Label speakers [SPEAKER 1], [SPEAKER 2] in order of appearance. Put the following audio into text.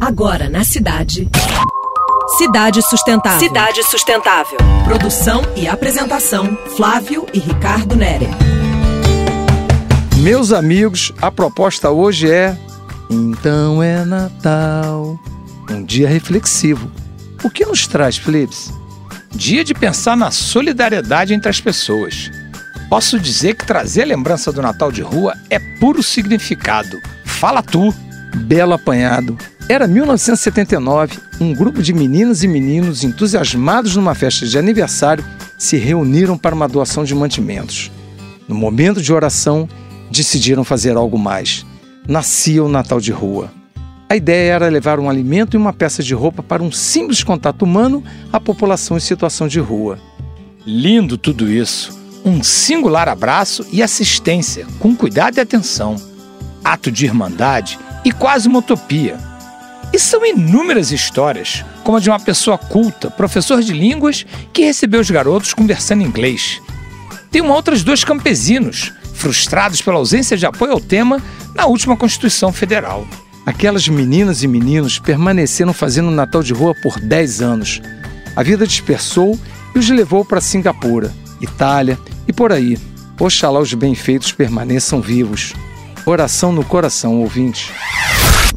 [SPEAKER 1] Agora na cidade. Cidade Sustentável.
[SPEAKER 2] Cidade Sustentável.
[SPEAKER 1] Produção e apresentação: Flávio e Ricardo Nere.
[SPEAKER 3] Meus amigos, a proposta hoje é Então é Natal. Um dia reflexivo. O que nos traz, Felips?
[SPEAKER 4] Dia de pensar na solidariedade entre as pessoas. Posso dizer que trazer a lembrança do Natal de rua é puro significado. Fala tu!
[SPEAKER 3] Belo apanhado. Era 1979, um grupo de meninas e meninos entusiasmados numa festa de aniversário se reuniram para uma doação de mantimentos. No momento de oração, decidiram fazer algo mais. Nascia o Natal de Rua. A ideia era levar um alimento e uma peça de roupa para um simples contato humano à população em situação de rua.
[SPEAKER 4] Lindo tudo isso. Um singular abraço e assistência, com cuidado e atenção. Ato de irmandade e quase uma utopia. São inúmeras histórias, como a de uma pessoa culta, professor de línguas, que recebeu os garotos conversando inglês. Tem uma outras dois campesinos, frustrados pela ausência de apoio ao tema na última Constituição Federal.
[SPEAKER 3] Aquelas meninas e meninos permaneceram fazendo Natal de rua por 10 anos. A vida dispersou e os levou para Singapura, Itália e por aí. Oxalá os bem-feitos permaneçam vivos. Oração no coração, ouvinte.